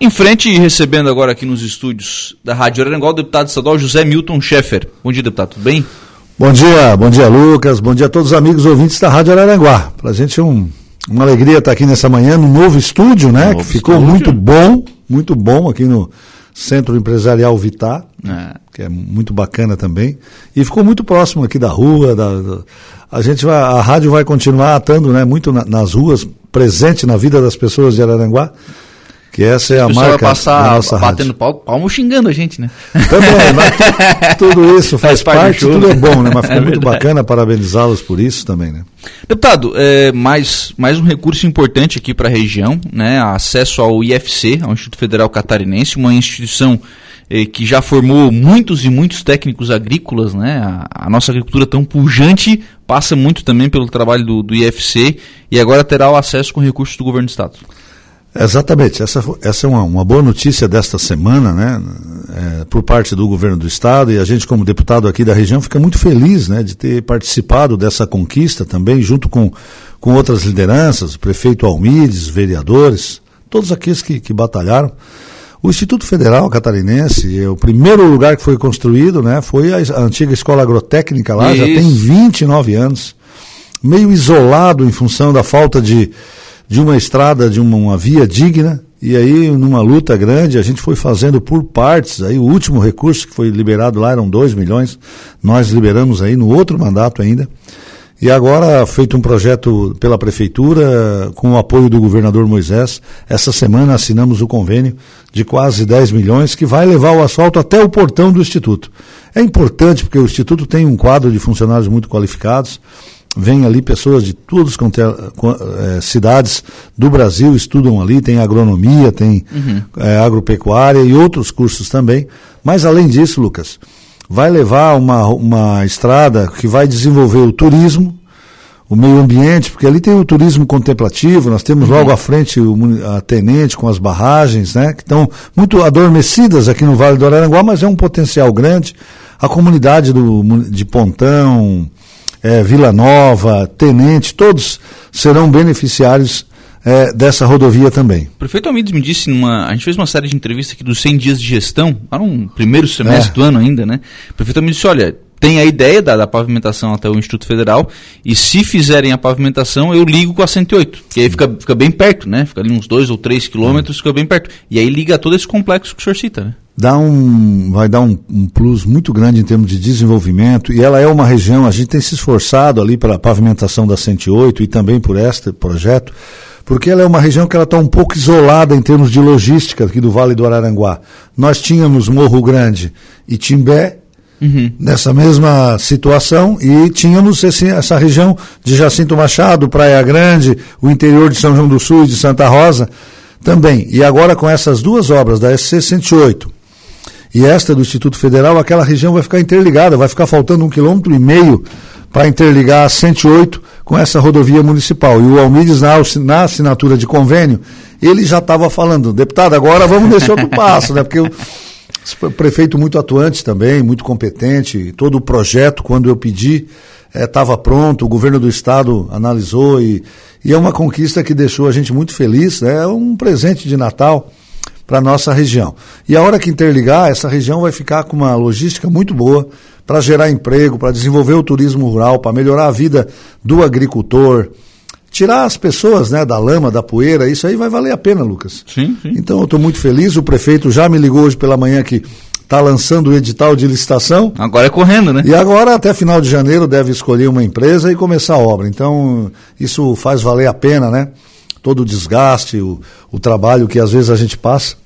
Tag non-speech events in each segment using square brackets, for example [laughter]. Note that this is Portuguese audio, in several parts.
Em frente, recebendo agora aqui nos estúdios da Rádio Aranguá, o deputado estadual José Milton Schaeffer. Bom dia, deputado, tudo bem? Bom dia, bom dia, Lucas. Bom dia a todos os amigos ouvintes da Rádio Araranguá. Para a gente é um, uma alegria estar aqui nessa manhã no novo estúdio, né? Novo que ficou estúdio. muito bom, muito bom aqui no Centro Empresarial Vitar, é. que é muito bacana também. E ficou muito próximo aqui da rua. Da, da, a gente vai, a rádio vai continuar atando, né? Muito na, nas ruas, presente na vida das pessoas de Araranguá. Que essa é a, marca vai passar batendo palmo, palmo xingando a gente, né? Também, [laughs] mas tudo isso faz, faz parte, show, tudo é bom, né? Mas ficou é muito bacana, parabenizá-los por isso também, né? Deputado, é, mais, mais um recurso importante aqui para a região, né? Acesso ao IFC, ao Instituto Federal Catarinense, uma instituição eh, que já formou muitos e muitos técnicos agrícolas, né? A, a, nossa agricultura tão pujante passa muito também pelo trabalho do, do IFC e agora terá o acesso com recursos do governo do estado. Exatamente, essa, essa é uma, uma boa notícia desta semana, né, é, por parte do governo do estado e a gente como deputado aqui da região fica muito feliz, né, de ter participado dessa conquista também, junto com, com outras lideranças, o prefeito Almides, vereadores, todos aqueles que, que batalharam. O Instituto Federal Catarinense, é o primeiro lugar que foi construído, né, foi a, a antiga escola agrotécnica lá, Isso. já tem 29 anos, meio isolado em função da falta de de uma estrada, de uma, uma via digna, e aí, numa luta grande, a gente foi fazendo por partes. Aí, o último recurso que foi liberado lá eram 2 milhões. Nós liberamos aí no outro mandato ainda. E agora, feito um projeto pela Prefeitura, com o apoio do governador Moisés, essa semana assinamos o convênio de quase 10 milhões, que vai levar o asfalto até o portão do Instituto. É importante porque o Instituto tem um quadro de funcionários muito qualificados vem ali pessoas de todas as é, cidades do Brasil, estudam ali, tem agronomia, tem uhum. é, agropecuária e outros cursos também. Mas além disso, Lucas, vai levar uma, uma estrada que vai desenvolver o turismo, o meio ambiente, porque ali tem o turismo contemplativo, nós temos uhum. logo à frente o, a Tenente com as barragens, né, que estão muito adormecidas aqui no Vale do Araranguá, mas é um potencial grande. A comunidade do, de Pontão, é, Vila Nova, Tenente, todos serão beneficiários é, dessa rodovia também. O prefeito Almides me disse, numa, a gente fez uma série de entrevistas aqui dos 100 dias de gestão, para um primeiro semestre é. do ano ainda, né? O prefeito me disse, olha, tem a ideia da, da, pavimentação até o Instituto Federal, e se fizerem a pavimentação, eu ligo com a 108, que aí fica, fica bem perto, né? Fica ali uns 2 ou 3 quilômetros, fica bem perto. E aí liga todo esse complexo que o senhor cita, né? Dá um, vai dar um, um, plus muito grande em termos de desenvolvimento e ela é uma região, a gente tem se esforçado ali pela pavimentação da 108 e também por este projeto, porque ela é uma região que ela está um pouco isolada em termos de logística aqui do Vale do Araranguá. Nós tínhamos Morro Grande e Timbé uhum. nessa mesma situação e tínhamos esse, essa região de Jacinto Machado, Praia Grande, o interior de São João do Sul e de Santa Rosa também. E agora com essas duas obras da SC 108 e esta do Instituto Federal, aquela região vai ficar interligada, vai ficar faltando um quilômetro e meio para interligar a 108 com essa rodovia municipal. E o Almides, na, na assinatura de convênio, ele já estava falando, deputado, agora vamos nesse outro passo, né? Porque o prefeito muito atuante também, muito competente, todo o projeto, quando eu pedi, estava eh, é, pronto, o governo do estado analisou e, e é uma conquista que deixou a gente muito feliz, né? é um presente de Natal para a nossa região. E a hora que interligar, essa região vai ficar com uma logística muito boa para gerar emprego, para desenvolver o turismo rural, para melhorar a vida do agricultor, tirar as pessoas né, da lama, da poeira, isso aí vai valer a pena, Lucas. Sim, sim. Então eu estou muito feliz, o prefeito já me ligou hoje pela manhã que está lançando o edital de licitação. Agora é correndo, né? E agora, até final de janeiro, deve escolher uma empresa e começar a obra. Então, isso faz valer a pena, né? Todo o desgaste, o, o trabalho que às vezes a gente passa,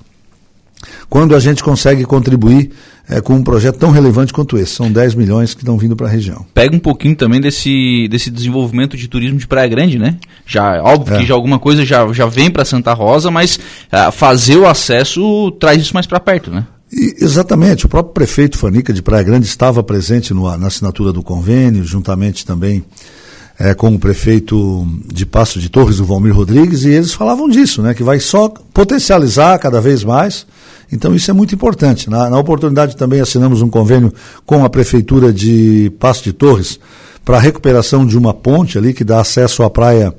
quando a gente consegue contribuir é, com um projeto tão relevante quanto esse. São 10 milhões que estão vindo para a região. Pega um pouquinho também desse, desse desenvolvimento de turismo de Praia Grande, né? Já, óbvio é. que já alguma coisa já, já vem para Santa Rosa, mas uh, fazer o acesso traz isso mais para perto, né? E, exatamente. O próprio prefeito Fanica de Praia Grande estava presente no, na assinatura do convênio, juntamente também é, com o prefeito de Passo de Torres, o Valmir Rodrigues, e eles falavam disso, né, que vai só potencializar cada vez mais. Então isso é muito importante. Na, na oportunidade também assinamos um convênio com a prefeitura de Passo de Torres para a recuperação de uma ponte ali que dá acesso à praia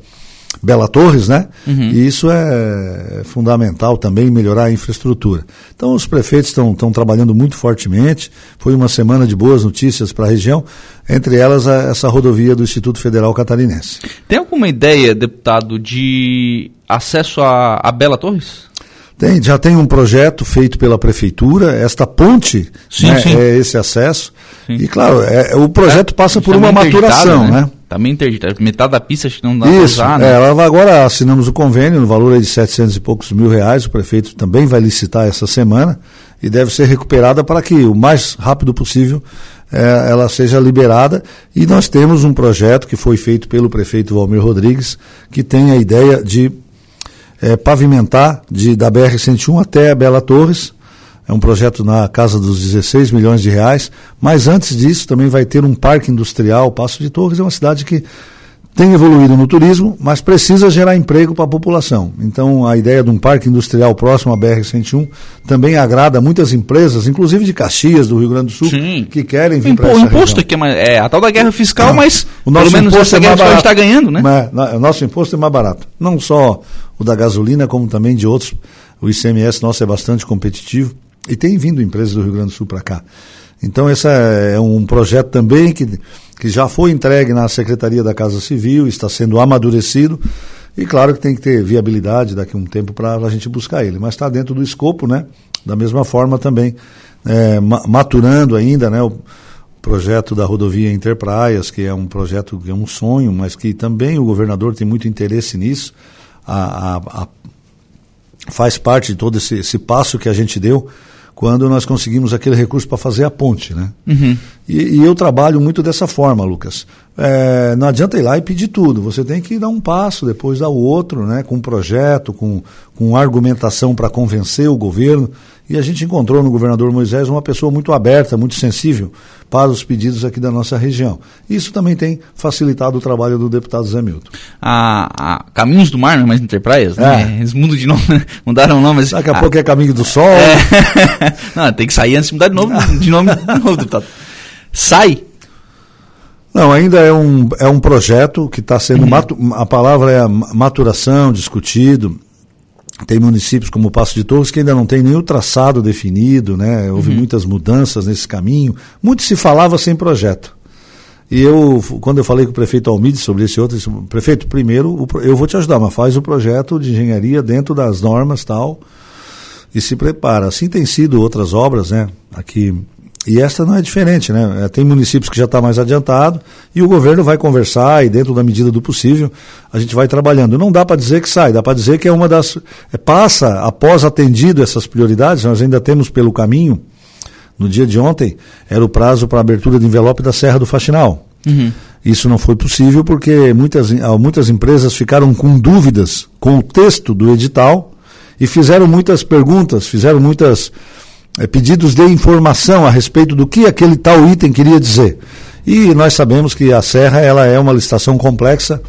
Bela Torres, né? Uhum. E isso é fundamental também, melhorar a infraestrutura. Então, os prefeitos estão trabalhando muito fortemente. Foi uma semana de boas notícias para a região, entre elas a, essa rodovia do Instituto Federal Catarinense. Tem alguma ideia, deputado, de acesso a, a Bela Torres? Tem, já tem um projeto feito pela prefeitura, esta ponte sim, né, sim. é esse acesso. Sim. E claro, é, o projeto é, passa por uma maturação, né? né? Também interditado. Metade da pista acho que não dá para usar, né? É, agora assinamos o convênio no valor de 700 e poucos mil reais. O prefeito também vai licitar essa semana e deve ser recuperada para que o mais rápido possível é, ela seja liberada. E nós temos um projeto que foi feito pelo prefeito Valmir Rodrigues, que tem a ideia de é, pavimentar de, da BR-101 até a Bela Torres. É um projeto na casa dos 16 milhões de reais. Mas antes disso, também vai ter um parque industrial. Passo de Torres é uma cidade que tem evoluído no turismo, mas precisa gerar emprego para a população. Então, a ideia de um parque industrial próximo à BR-101 também agrada muitas empresas, inclusive de Caxias, do Rio Grande do Sul, Sim. que querem vir para essa O imposto aqui é, é, a tal da guerra fiscal, Não, mas o nosso pelo menos essa é guerra a gente está ganhando, né? o nosso imposto é mais barato. Não só o da gasolina, como também de outros. O ICMS nosso é bastante competitivo e tem vindo empresas do Rio Grande do Sul para cá. Então, esse é um projeto também que, que já foi entregue na Secretaria da Casa Civil, está sendo amadurecido. E claro que tem que ter viabilidade daqui a um tempo para a gente buscar ele. Mas está dentro do escopo, né? Da mesma forma também, é, maturando ainda, né? O projeto da rodovia Interpraias, que é um projeto que é um sonho, mas que também o governador tem muito interesse nisso. A, a, a, faz parte de todo esse, esse passo que a gente deu quando nós conseguimos aquele recurso para fazer a ponte, né? Uhum. E, e, eu trabalho muito dessa forma, Lucas. É, não adianta ir lá e pedir tudo. Você tem que dar um passo, depois dar o outro, né? Com um projeto, com, com argumentação para convencer o governo. E a gente encontrou no governador Moisés uma pessoa muito aberta, muito sensível para os pedidos aqui da nossa região. Isso também tem facilitado o trabalho do deputado Zé Milton. A, a Caminhos do Mar, não é mais Enterprise, né? É. Eles mudam de nome, [laughs] mudaram o nome. Mas, Daqui a, a pouco é Caminho do Sol. É. [laughs] não, tem que sair antes de mudar de nome, de nome de novo, deputado. Sai não, ainda é um, é um projeto que está sendo. Uhum. Matu, a palavra é maturação, discutido. Tem municípios como o Passo de Torres que ainda não tem o traçado definido, né? Houve uhum. muitas mudanças nesse caminho. Muito se falava sem projeto. E eu, quando eu falei com o prefeito Almide sobre esse outro, disse, prefeito, primeiro eu vou te ajudar, mas faz o projeto de engenharia dentro das normas tal e se prepara. Assim tem sido outras obras, né? Aqui e esta não é diferente, né? É, tem municípios que já está mais adiantado e o governo vai conversar e dentro da medida do possível a gente vai trabalhando. Não dá para dizer que sai, dá para dizer que é uma das é, passa após atendido essas prioridades. Nós ainda temos pelo caminho. No dia de ontem era o prazo para abertura de envelope da Serra do Faxinal. Uhum. Isso não foi possível porque muitas, muitas empresas ficaram com dúvidas com o texto do edital e fizeram muitas perguntas, fizeram muitas é, pedidos de informação a respeito do que aquele tal item queria dizer. E nós sabemos que a Serra ela é uma licitação complexa,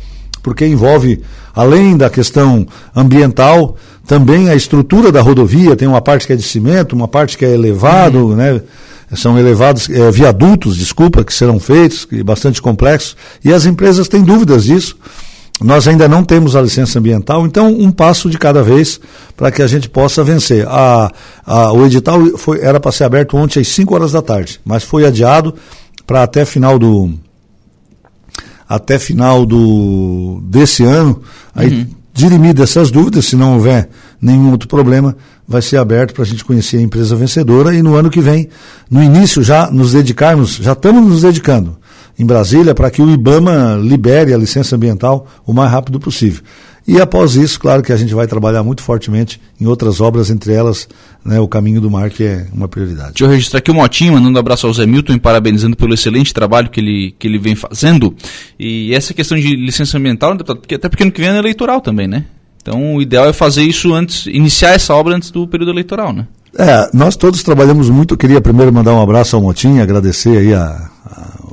porque envolve, além da questão ambiental, também a estrutura da rodovia, tem uma parte que é de cimento, uma parte que é elevado, uhum. né? São elevados é, viadutos, desculpa, que serão feitos, bastante complexos, e as empresas têm dúvidas disso. Nós ainda não temos a licença ambiental, então um passo de cada vez para que a gente possa vencer. A, a, o edital foi, era para ser aberto ontem às 5 horas da tarde, mas foi adiado para até final do até final do desse ano. Aí uhum. dirimido essas dúvidas, se não houver nenhum outro problema, vai ser aberto para a gente conhecer a empresa vencedora e no ano que vem, no início já nos dedicarmos, já estamos nos dedicando em Brasília para que o IBAMA libere a licença ambiental o mais rápido possível. E após isso, claro que a gente vai trabalhar muito fortemente em outras obras, entre elas né, o Caminho do Mar, que é uma prioridade. Deixa eu registrar aqui o Motinho, mandando um abraço ao Zé Milton e parabenizando pelo excelente trabalho que ele, que ele vem fazendo. E essa questão de licença ambiental, porque, até porque ano que vem é eleitoral também, né? Então o ideal é fazer isso antes, iniciar essa obra antes do período eleitoral, né? É, nós todos trabalhamos muito. Eu queria primeiro mandar um abraço ao Motinho, agradecer aí a,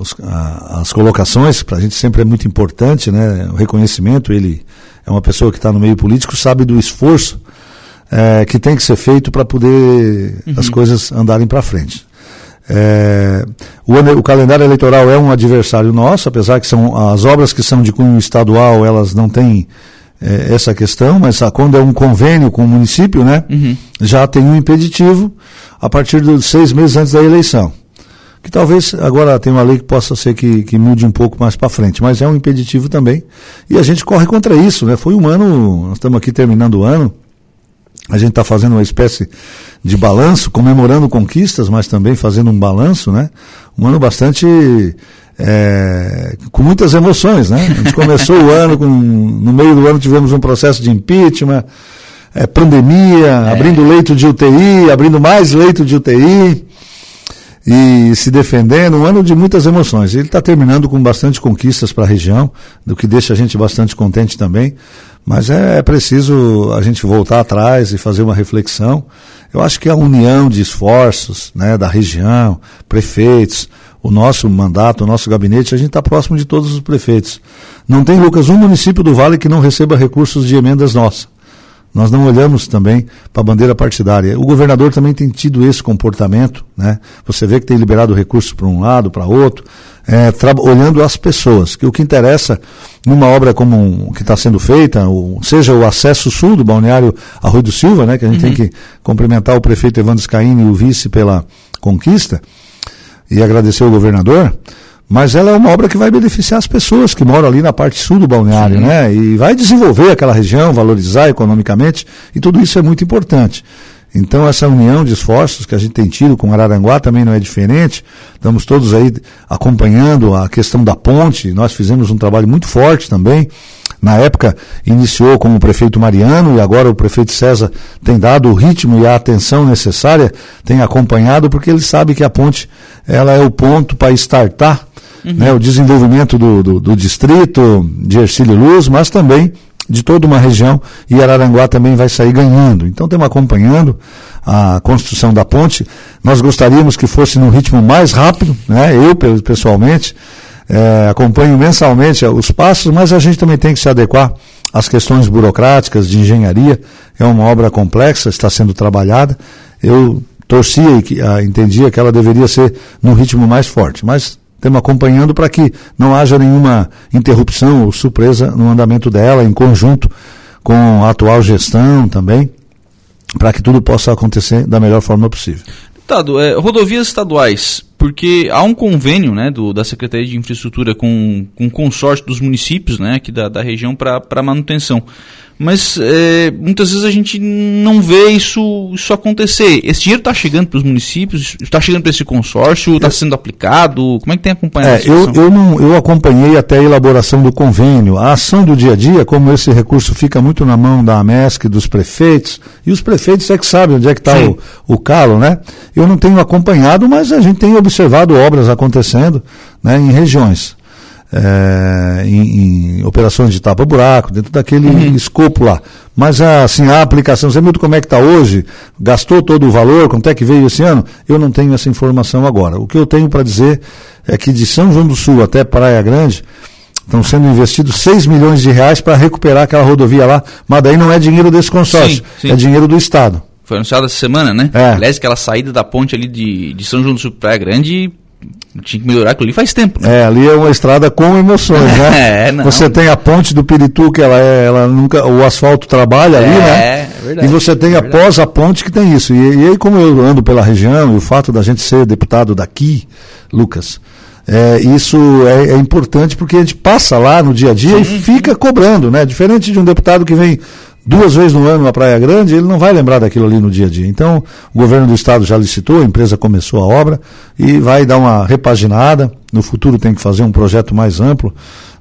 os, a, as colocações, para a gente sempre é muito importante, né? O reconhecimento, ele é uma pessoa que está no meio político, sabe do esforço é, que tem que ser feito para poder uhum. as coisas andarem para frente. É, o, o, calendário eleitoral é um adversário nosso, apesar que são as obras que são de cunho estadual, elas não têm é, essa questão, mas quando é um convênio com o município, né, uhum. já tem um impeditivo a partir dos seis meses antes da eleição. Que talvez agora tem uma lei que possa ser que, que mude um pouco mais para frente, mas é um impeditivo também. E a gente corre contra isso, né? Foi um ano, nós estamos aqui terminando o ano, a gente está fazendo uma espécie de balanço, comemorando conquistas, mas também fazendo um balanço, né? Um ano bastante é, com muitas emoções, né? A gente começou o ano, com, no meio do ano tivemos um processo de impeachment, é, pandemia, é. abrindo leito de UTI, abrindo mais leito de UTI e se defendendo, um ano de muitas emoções. Ele está terminando com bastante conquistas para a região, do que deixa a gente bastante contente também. Mas é, é, preciso a gente voltar atrás e fazer uma reflexão. Eu acho que a união de esforços né, da região, prefeitos, o nosso mandato, o nosso gabinete, a gente está próximo de todos os prefeitos. Não tem, Lucas, um município do Vale que não receba recursos de emendas nossas. Nós não olhamos também para a bandeira partidária. O governador também tem tido esse comportamento, né? Você vê que tem liberado recursos para um lado, para outro, é, olhando as pessoas. Que o que interessa numa obra como um, que está sendo feita, seja o acesso sul do balneário Arroio do Silva, né? Que a gente uhum. tem que cumprimentar o prefeito Evandro Scaini e o vice pela conquista e agradecer o governador mas ela é uma obra que vai beneficiar as pessoas que moram ali na parte sul do balneário, Sim. né? E vai desenvolver aquela região, valorizar economicamente, e tudo isso é muito importante. Então, essa união de esforços que a gente tem tido com Araranguá também não é diferente. Estamos todos aí acompanhando a questão da ponte. Nós fizemos um trabalho muito forte também. Na época, iniciou com o prefeito Mariano e agora o prefeito César tem dado o ritmo e a atenção necessária, tem acompanhado, porque ele sabe que a ponte ela é o ponto para startar uhum. né, o desenvolvimento do, do, do distrito de Ercílio Luz, mas também de toda uma região e Araranguá também vai sair ganhando. Então estamos acompanhando a construção da ponte. Nós gostaríamos que fosse num ritmo mais rápido, né? eu pessoalmente é, acompanho mensalmente os passos, mas a gente também tem que se adequar às questões burocráticas de engenharia. É uma obra complexa, está sendo trabalhada. Eu torcia e ah, entendia que ela deveria ser num ritmo mais forte, mas Estamos acompanhando para que não haja nenhuma interrupção ou surpresa no andamento dela, em conjunto com a atual gestão também, para que tudo possa acontecer da melhor forma possível. Deputado, é, rodovias estaduais, porque há um convênio né, do, da Secretaria de Infraestrutura com, com o consórcio dos municípios né, aqui da, da região para manutenção mas é, muitas vezes a gente não vê isso, isso acontecer. Esse dinheiro está chegando para os municípios, está chegando para esse consórcio, está sendo aplicado? Como é que tem acompanhado é, eu, eu, não, eu acompanhei até a elaboração do convênio. A ação do dia a dia, como esse recurso fica muito na mão da AMESC, dos prefeitos, e os prefeitos é que sabem onde é que está o, o calo, né? Eu não tenho acompanhado, mas a gente tem observado obras acontecendo né, em regiões é, em, em, operações de tapa-buraco, dentro daquele uhum. escopo lá. Mas assim, a aplicação, você muito como é que está hoje, gastou todo o valor, quanto é que veio esse ano? Eu não tenho essa informação agora. O que eu tenho para dizer é que de São João do Sul até Praia Grande, estão sendo investidos 6 milhões de reais para recuperar aquela rodovia lá, mas daí não é dinheiro desse consórcio, sim, sim. é dinheiro do Estado. Foi anunciado essa semana, né? É. Aliás, aquela saída da ponte ali de, de São João do Sul para Praia Grande tinha que melhorar aquilo ali faz tempo. Né? É, ali é uma estrada com emoções, né? [laughs] é, não. Você tem a ponte do Pirituba, que ela, é, ela nunca, o asfalto trabalha ali, é, né? É, verdade. E você tem é após a ponte que tem isso. E, e aí, como eu ando pela região, e o fato da gente ser deputado daqui, Lucas, é, isso é, é, importante porque a gente passa lá no dia a dia Sim. e fica cobrando, né? Diferente de um deputado que vem duas vezes no ano na Praia Grande, ele não vai lembrar daquilo ali no dia a dia. Então, o governo do estado já licitou, a empresa começou a obra e vai dar uma repaginada. No futuro tem que fazer um projeto mais amplo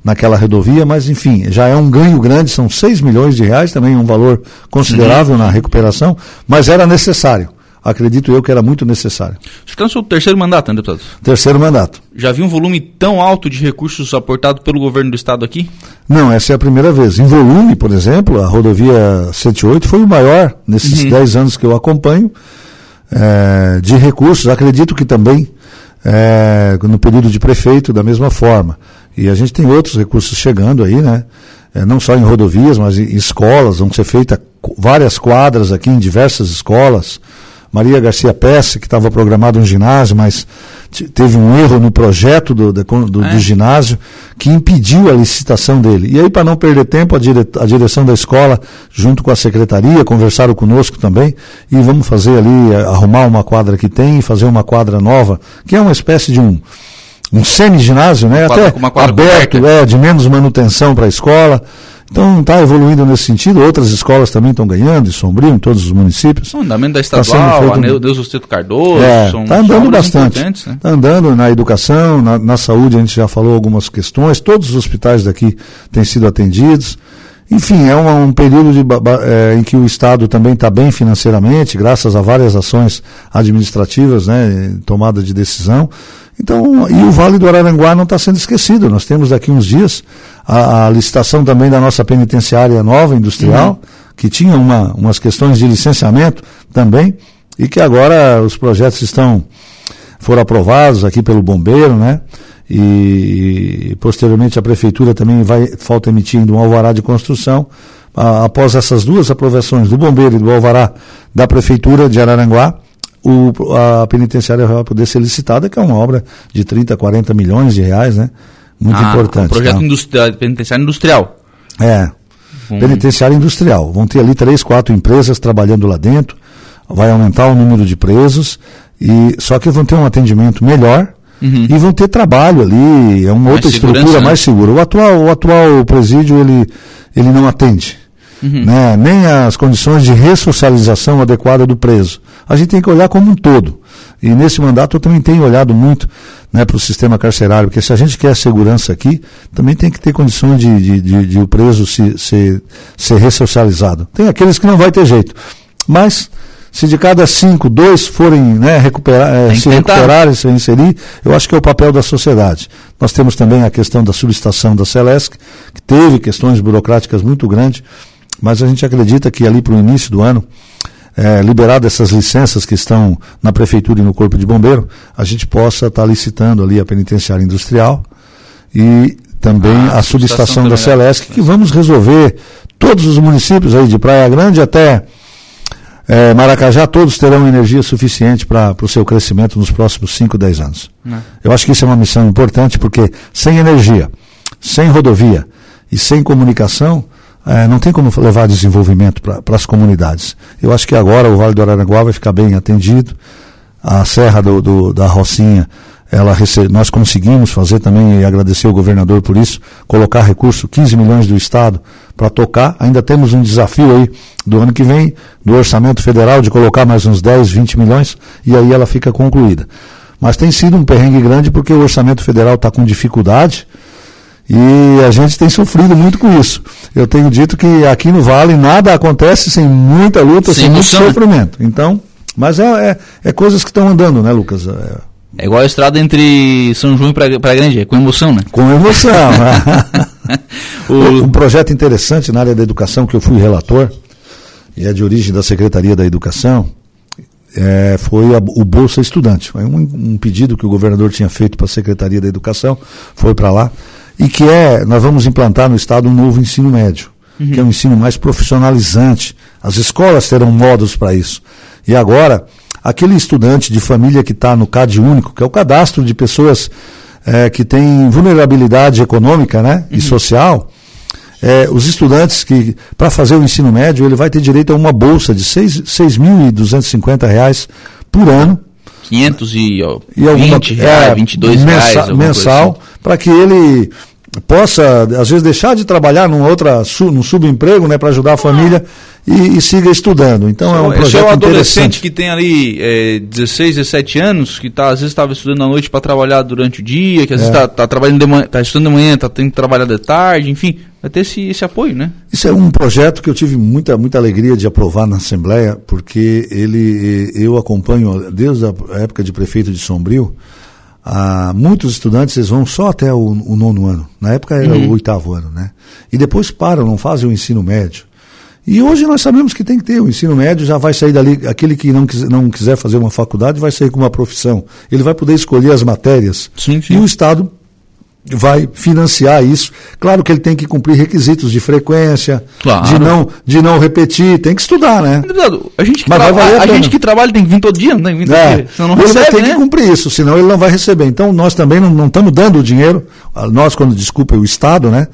naquela rodovia, mas enfim, já é um ganho grande, são 6 milhões de reais, também um valor considerável na recuperação, mas era necessário acredito eu que era muito necessário. Você está no seu terceiro mandato, né, deputado? Terceiro mandato. Já viu um volume tão alto de recursos aportado pelo governo do estado aqui? Não, essa é a primeira vez. Em volume, por exemplo, a rodovia 108 foi o maior nesses uhum. 10 anos que eu acompanho é, de recursos. Acredito que também é, no período de prefeito, da mesma forma. E a gente tem outros recursos chegando aí, né? É, não só em rodovias, mas em escolas, vão ser feitas várias quadras aqui em diversas escolas Maria Garcia Pesce, que estava programado um ginásio, mas teve um erro no projeto do, do, do, é. do, ginásio que impediu a licitação dele. E aí, para não perder tempo, a, dire, a direção da escola, junto com a secretaria, conversaram conosco também, e vamos fazer ali, eh, arrumar uma quadra que tem e fazer uma quadra nova, que é uma espécie de um um semi-ginásio, né? Até aberto, é, de menos manutenção para a escola. Então está evoluindo nesse sentido. Outras escolas também estão ganhando, em Sombrio, em todos os municípios. O andamento da tá estadual, tá a Deus Osteto Cardoso, é, são, tá andando bastante. Está né? Tá andando na educação, na, na, saúde, a gente já falou algumas questões. Todos os hospitais daqui têm sido atendidos. Enfim, é um, um período de, é, em que o Estado também está bem financeiramente, graças a várias ações administrativas, né, tomada de decisão. Então, e o Vale do Araranguá não está sendo esquecido. Nós temos daqui uns dias a, a, licitação também da nossa penitenciária nova industrial, uhum. que tinha uma, umas questões de licenciamento também, e que agora os projetos estão foram aprovados aqui pelo bombeiro, né? E, e posteriormente a prefeitura também vai falta emitindo um alvará de construção. A, após essas duas aprovações do bombeiro e do alvará da prefeitura de Araranguá, o, a penitenciária vai poder ser licitada, que é uma obra de 30, 40 milhões de reais, né? Muito ah, importante. Um projeto tá? industrial, penitenciário industrial. É. Hum. Penitenciária industrial. Vão ter ali três, quatro empresas trabalhando lá dentro. Vai aumentar o número de presos. E, só que vão ter um atendimento melhor, Uhum. e vão ter trabalho ali, é uma mais outra estrutura né? mais segura. O atual, o atual presídio ele, ele não atende uhum. né? nem as condições de ressocialização adequada do preso. A gente tem que olhar como um todo. E nesse mandato eu também tenho olhado muito né, para o sistema carcerário, porque se a gente quer segurança aqui, também tem que ter condições de, de, de, de o preso se, se, ser ressocializado. Tem aqueles que não vai ter jeito. Mas se de cada cinco, dois forem né, recuperar, é, se recuperarem, se inserir, eu acho que é o papel da sociedade. Nós temos também a questão da subestação da Celesc, que teve questões burocráticas muito grandes, mas a gente acredita que ali para o início do ano, é, liberado essas licenças que estão na prefeitura e no corpo de bombeiro, a gente possa estar tá licitando ali a penitenciária industrial e também ah, a subestação da Celesc, que vamos resolver todos os municípios aí de Praia Grande até é, Maracajá, todos terão energia suficiente para o seu crescimento nos próximos 5, 10 anos. Não. Né. Eu acho que isso é uma missão importante, porque sem energia, sem rodovia e sem comunicação, é, não tem como levar desenvolvimento para as comunidades. Eu acho que agora o Vale do Araranguá vai ficar bem atendido. A Serra do, do, da Rocinha, ela nós conseguimos fazer também, e agradecer o governador por isso, colocar recurso, 15 milhões do Estado, para tocar. Ainda temos um desafio aí do ano que vem, do orçamento federal, de colocar mais uns 10, 20 milhões, e aí ela fica concluída. Mas tem sido um perrengue grande porque o orçamento federal está com dificuldade e a gente tem sofrido muito com isso. Eu tenho dito que aqui no Vale nada acontece sem muita luta, sem, sem muito sofrimento. Então, mas é, é, é coisas que estão andando, né, Lucas? É, é igual a estrada entre São João e Praia Grande, é com emoção, né? Com emoção. [laughs] o... Um projeto interessante na área da educação que eu fui relator, e é de origem da Secretaria da Educação, é, foi a, o Bolsa Estudante. Foi um, um, pedido que o governador tinha feito para a Secretaria da Educação, foi para lá e que é, nós vamos implantar no Estado um novo ensino médio, uhum. que é um ensino mais profissionalizante. As escolas terão modos para isso. E agora, aquele estudante de família que está no CAD único, que é o cadastro de pessoas é, que têm vulnerabilidade econômica né, uhum. e social, é, os estudantes que, para fazer o ensino médio, ele vai ter direito a uma bolsa de R$ 6.250 por ano. 500 e, ó, e alguma, 20 reais, é, 22 mensa, reais. Mensal, assim. para que ele possa, às vezes, deixar de trabalhar num, outra, num subemprego, né, para ajudar a família e, e, siga estudando. Então é um projeto Esse é o adolescente que tem ali é, 16, 17 anos, que tá, às vezes estava estudando à noite para trabalhar durante o dia, que às é. vezes está tá trabalhando de manhã, tá estudando de manhã, está tendo que trabalhar de tarde, enfim, vai ter esse, esse apoio, né? Isso é um projeto que eu tive muita, muita alegria de aprovar na Assembleia, porque ele, eu acompanho desde a época de prefeito de Sombrio, ah, muitos estudantes eles vão só até o, o nono ano. Na época era uhum. o oitavo ano, né? E depois param, não fazem o ensino médio. E hoje nós sabemos que tem que ter o ensino médio, já vai sair dali, aquele que não, quis, não quiser fazer uma faculdade vai sair com uma profissão. Ele vai poder escolher as matérias. Sim, sim. E o Estado vai financiar isso. Claro que ele tem que cumprir requisitos de frequência, claro. de, não, de não repetir, tem que estudar, né? A gente que, Mas tra... a, a gente que trabalha tem que vir todo dia, não tem que vir todo é. dia. Senão não ele recebe, tem né? que cumprir isso, senão ele não vai receber. Então nós também não, não estamos dando o dinheiro, nós, quando desculpa, o Estado, né?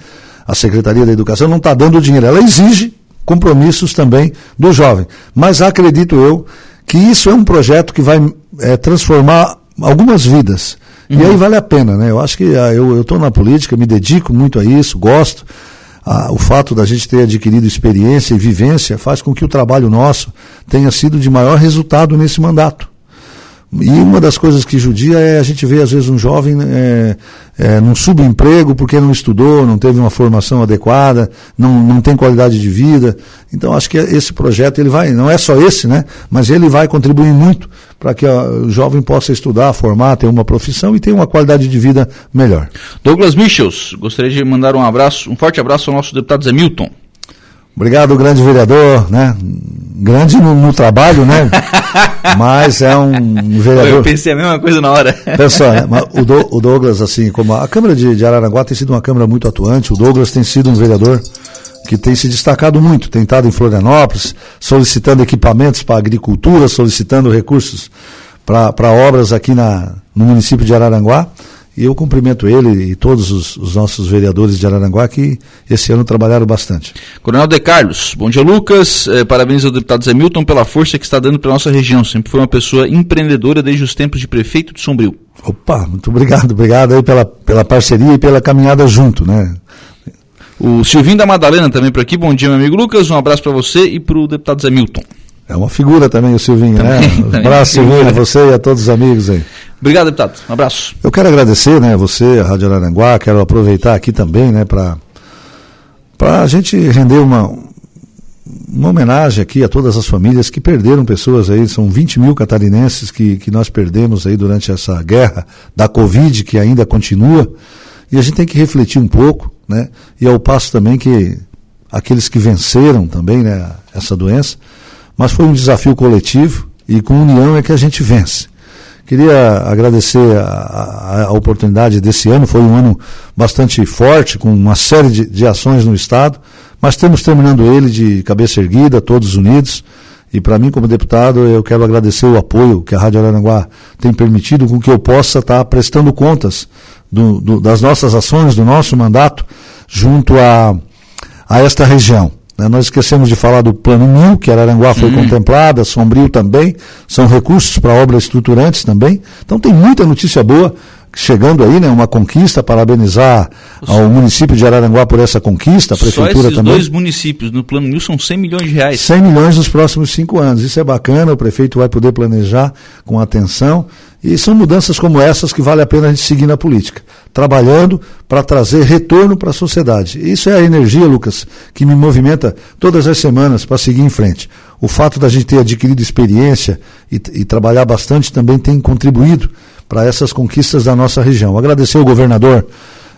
A Secretaria da Educação não está dando o dinheiro, ela exige compromissos também do jovem. Mas acredito eu que isso é um projeto que vai é, transformar algumas vidas. Uhum. E aí vale a pena, né? Eu acho que ah, eu estou na política, me dedico muito a isso, gosto. Ah, o fato da gente ter adquirido experiência e vivência faz com que o trabalho nosso tenha sido de maior resultado nesse mandato. E uma das coisas que judia é a gente ver, às vezes, um jovem é, é, num subemprego porque não estudou, não teve uma formação adequada, não, não tem qualidade de vida. Então, acho que esse projeto, ele vai, não é só esse, né? Mas ele vai contribuir muito para que o jovem possa estudar, formar, ter uma profissão e ter uma qualidade de vida melhor. Douglas Michels, gostaria de mandar um abraço, um forte abraço ao nosso deputado Zé Milton. Obrigado, grande vereador, né? Grande no, no trabalho, né? [laughs] Mas é um vereador. Eu pensei a mesma coisa na hora. Pessoal, né? o, Do, o, Douglas, assim, como a Câmara de, de Araranguá tem sido uma Câmara muito atuante, o Douglas tem sido um vereador que tem se destacado muito, tem estado em Florianópolis, solicitando equipamentos para a agricultura, solicitando recursos para obras aqui na, no município de Araranguá. E eu cumprimento ele e todos os, os, nossos vereadores de Araranguá que esse ano trabalharam bastante. Coronel De Carlos, bom dia Lucas, eh, parabéns ao deputado Zé Milton pela força que está dando para a nossa região. Sempre foi uma pessoa empreendedora desde os tempos de prefeito de Sombrio. Opa, muito obrigado, obrigado aí pela, pela parceria e pela caminhada junto, né? O Silvinho da Madalena também por aqui. Bom dia, meu amigo Lucas. Um abraço para você e para o deputado Zé Milton. É uma figura também o Silvinho, né? também, né? Um abraço, Silvinho, a você e a todos os amigos aí. Obrigado, deputado. Um abraço. Eu quero agradecer, né, você, a Rádio Araranguá, quero aproveitar aqui também, né, para para a gente render uma, uma homenagem aqui a todas as famílias que perderam pessoas aí, são 20 mil catarinenses que, que nós perdemos aí durante essa guerra da Covid, que ainda continua, e a gente tem que refletir um pouco, né? E ao passo também que aqueles que venceram também, né, essa doença, mas foi um desafio coletivo e com união é que a gente vence. Queria agradecer a, a, oportunidade desse ano, foi um ano bastante forte, com uma série de, de ações no Estado, mas estamos terminando ele de cabeça erguida, todos unidos. E para mim, como deputado, eu quero agradecer o apoio que a Rádio Araranguá tem permitido com que eu possa estar prestando contas do, do, das nossas ações, do nosso mandato, junto a, a esta região. Né? Nós esquecemos de falar do Plano Mil, que Araranguá foi contemplada, Sombrio também, são recursos para obras estruturantes também. Então tem muita notícia boa chegando aí, né, uma conquista, parabenizar ao município de Araranguá por essa conquista, a prefeitura Só esses também. dois municípios no Plano Mil são 100 milhões de reais. 100 milhões nos próximos cinco anos, isso é bacana, o prefeito vai poder planejar com atenção e são mudanças como essas que vale a pena a gente seguir na política, trabalhando para trazer retorno para a sociedade. Isso é a energia, Lucas, que me movimenta todas as semanas para seguir em frente. O fato da gente ter adquirido experiência e, e trabalhar bastante também tem contribuído para essas conquistas da nossa região. Agradecer ao governador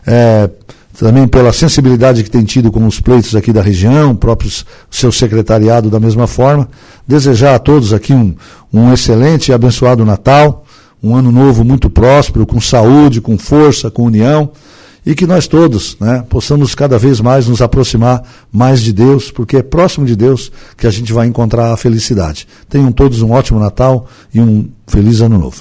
é, também pela sensibilidade que tem tido com os pleitos aqui da região, próprios seu secretariado da mesma forma. Desejar a todos aqui um, um excelente e abençoado Natal um ano novo muito próspero, com saúde, com força, com união, e que nós todos né, possamos cada vez mais nos aproximar mais de Deus, porque é próximo de Deus que a gente vai encontrar a felicidade. Tenham todos um ótimo Natal e um feliz Ano Novo.